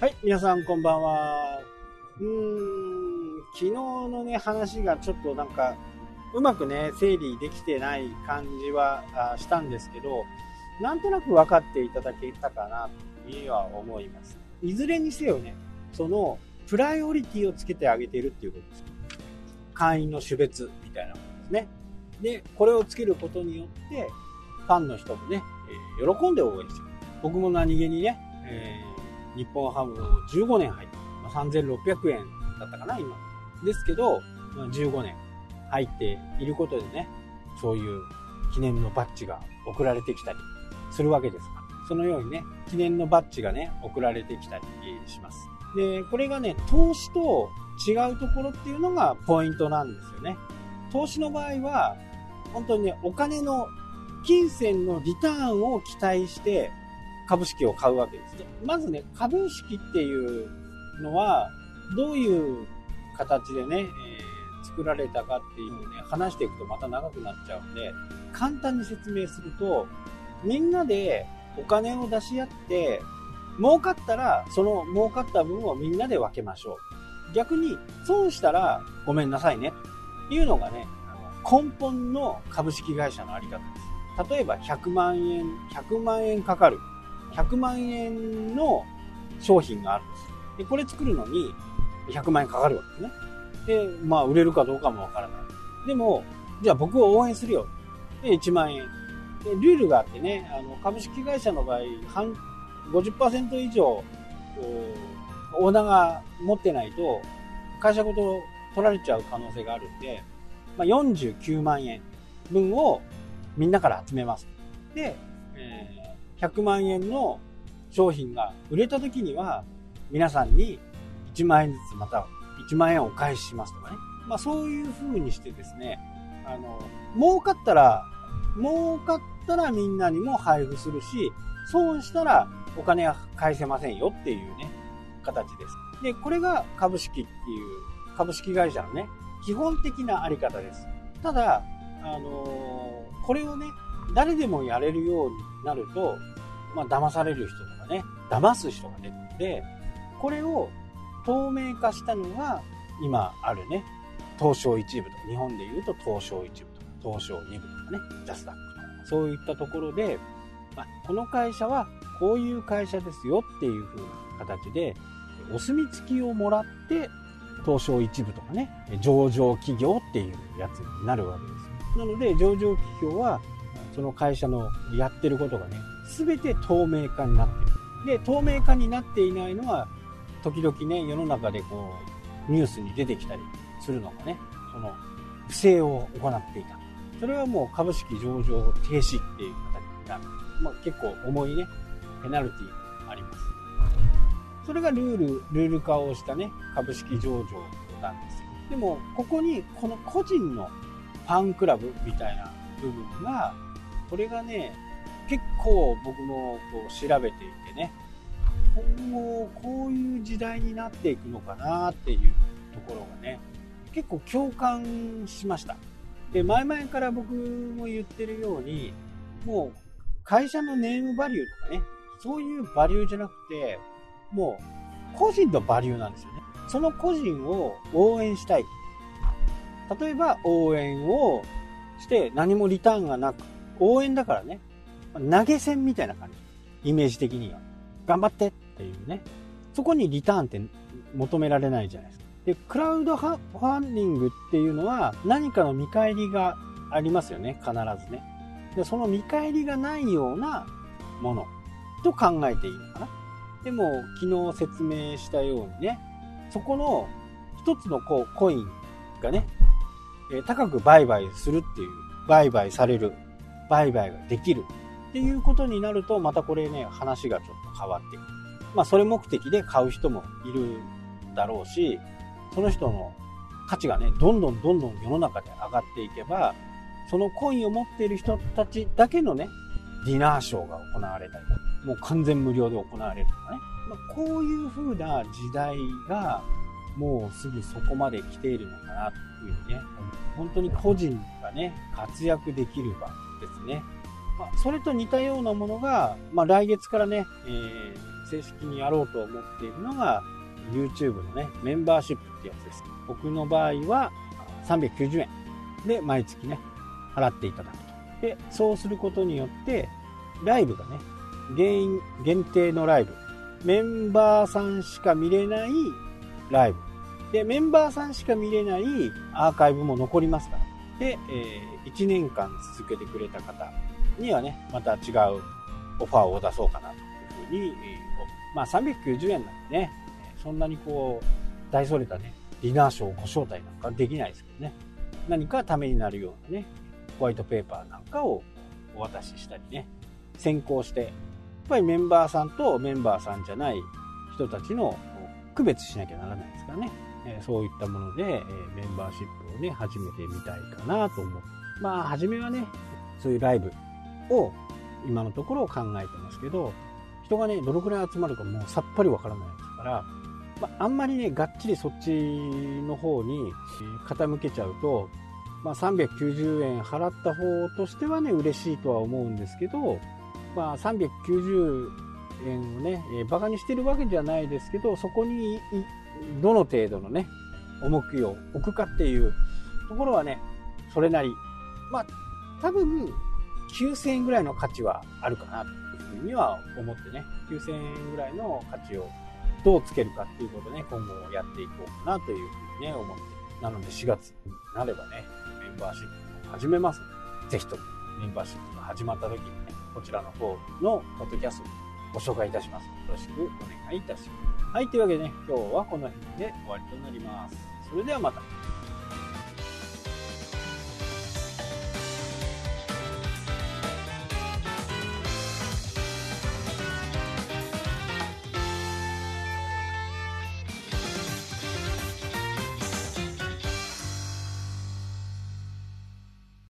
はい、皆さんこんばんは。うーん、昨日のね、話がちょっとなんか、うまくね、整理できてない感じはしたんですけど、なんとなく分かっていただけたかなというは思います。いずれにせよね、その、プライオリティをつけてあげてるっていうことです。会員の種別みたいなものですね。で、これをつけることによって、ファンの人もね、え喜んで応援してくれる。僕も何気にね、えー日本ハムを15年入って、3600円だったかな、今。ですけど、まあ15年入っていることでね、そういう記念のバッジが送られてきたりするわけですから。そのようにね、記念のバッジがね、送られてきたりします。で、これがね、投資と違うところっていうのがポイントなんですよね。投資の場合は、本当にね、お金の金銭のリターンを期待して株式を買うわけですね。まずね、株式っていうのは、どういう形でね、えー作られたかっていうのをね、話していくとまた長くなっちゃうんで、簡単に説明すると、みんなでお金を出し合って、儲かったら、その儲かった分をみんなで分けましょう。逆に、損したらごめんなさいね。っていうのがね、根本の株式会社のあり方です。例えば100万円、100万円かかる。100万円の商品があるんです。で、これ作るのに100万円かかるわけですね。で、まあ売れるかどうかもわからない。でも、じゃあ僕を応援するよ。で、1万円。で、ルールがあってね、あの、株式会社の場合、半、50%以上、こうオーナーが持ってないと、会社ごと取られちゃう可能性があるんで、まあ、49万円分をみんなから集めます。で、え100万円の商品が売れた時には、皆さんに1万円ずつまた1万円お返ししますとかね。まあそういう風にしてですね、あの、儲かったら、儲かったらみんなにも配布するし、損したらお金は返せませんよっていうね、形です。で、これが株式っていう、株式会社のね、基本的なあり方です。ただ、あのこれをね、誰でもやれるようになると、まあ、騙される人とかね、騙す人が出るので、これを透明化したのが、今あるね、東証一部とか、日本で言うと東証一部とか、東証二部とかね、ジャスダックとか、そういったところで、まあ、この会社はこういう会社ですよっていう風な形で、お墨付きをもらって、東証一部とかね、上場企業っていうやつになるわけです。なので、上場企業は、その会社のやってることがね、すべて透明化になってる。で、透明化になっていないのは、時々ね、世の中でこう、ニュースに出てきたりするのがね、その、不正を行っていた。それはもう株式上場停止っていう形になる。まあ結構重いね、ペナルティーがあります。それがルール、ルール化をしたね、株式上場なんですよ。でも、ここに、この個人のファンクラブみたいな部分が、これがね、結構僕もこう調べていてね、今後こういう時代になっていくのかなっていうところがね、結構共感しました。で、前々から僕も言ってるように、もう会社のネームバリューとかね、そういうバリューじゃなくて、もう個人のバリューなんですよね。その個人を応援したい。例えば応援をして何もリターンがなく、応援だからね、投げ銭みたいな感じ。イメージ的には。頑張ってっていうね。そこにリターンって求められないじゃないですか。で、クラウドファンディングっていうのは何かの見返りがありますよね。必ずね。で、その見返りがないようなものと考えていいのかな。でも、昨日説明したようにね、そこの一つのこうコインがね、高く売買するっていう、売買される、売買ができるっていうことになると、またこれね、話がちょっと変わってくる。まあ、それ目的で買う人もいるだろうし、その人の価値がね、どんどんどんどん世の中で上がっていけば、そのコインを持っている人たちだけのね、ディナーショーが行われたり、もう完全無料で行われるとかね。まあ、こういう風な時代が、もうすぐそこまで来ているのかなというね、本当に個人がね、活躍できる場ですね。まあ、それと似たようなものが、まあ、来月からね、えー正式にやろうと思っているのが、YouTube のね、メンバーシップってやつです。僕の場合は390円で毎月ね、払っていただくと。で、そうすることによって、ライブがね、限限定のライブ、メンバーさんしか見れないライブ。で、メンバーさんしか見れないアーカイブも残りますから。で、えー、1年間続けてくれた方にはね、また違うオファーを出そうかなというふうに、えー、まあ390円なんでね、そんなにこう、大それたね、ディナーショーご招待なんかできないですけどね。何かためになるようなね、ホワイトペーパーなんかをお渡ししたりね、先行して、やっぱりメンバーさんとメンバーさんじゃない人たちの区別しなきゃならないですからね。えそういったもので、えメンバーシップをね、始めてみたいかなと思う。まあ、初めはね、そういうライブを今のところ考えてますけど、人がね、どのくらい集まるかもうさっぱりわからないですから、まあ、あんまりね、がっちりそっちの方に傾けちゃうと、まあ、390円払った方としてはね、嬉しいとは思うんですけど、まあ、390円をね、えー、バカにしてるわけじゃないですけど、そこにどの程度のね、重きを置くかっていうところはね、それなり、まあ、多分、9000円ぐらいの価値はあるかなというふうには思ってね、9000円ぐらいの価値をどうつけるかっていうことね、今後やっていこうかなというふうにね、思って。なので4月になればね、メンバーシップを始めます。ので、ぜひともメンバーシップが始まった時にね、こちらの方のポッドキャストをご紹介いたします。よろしくお願いいたします。はい、というわけでね、今日はこの辺で終わりとなります。それではまた。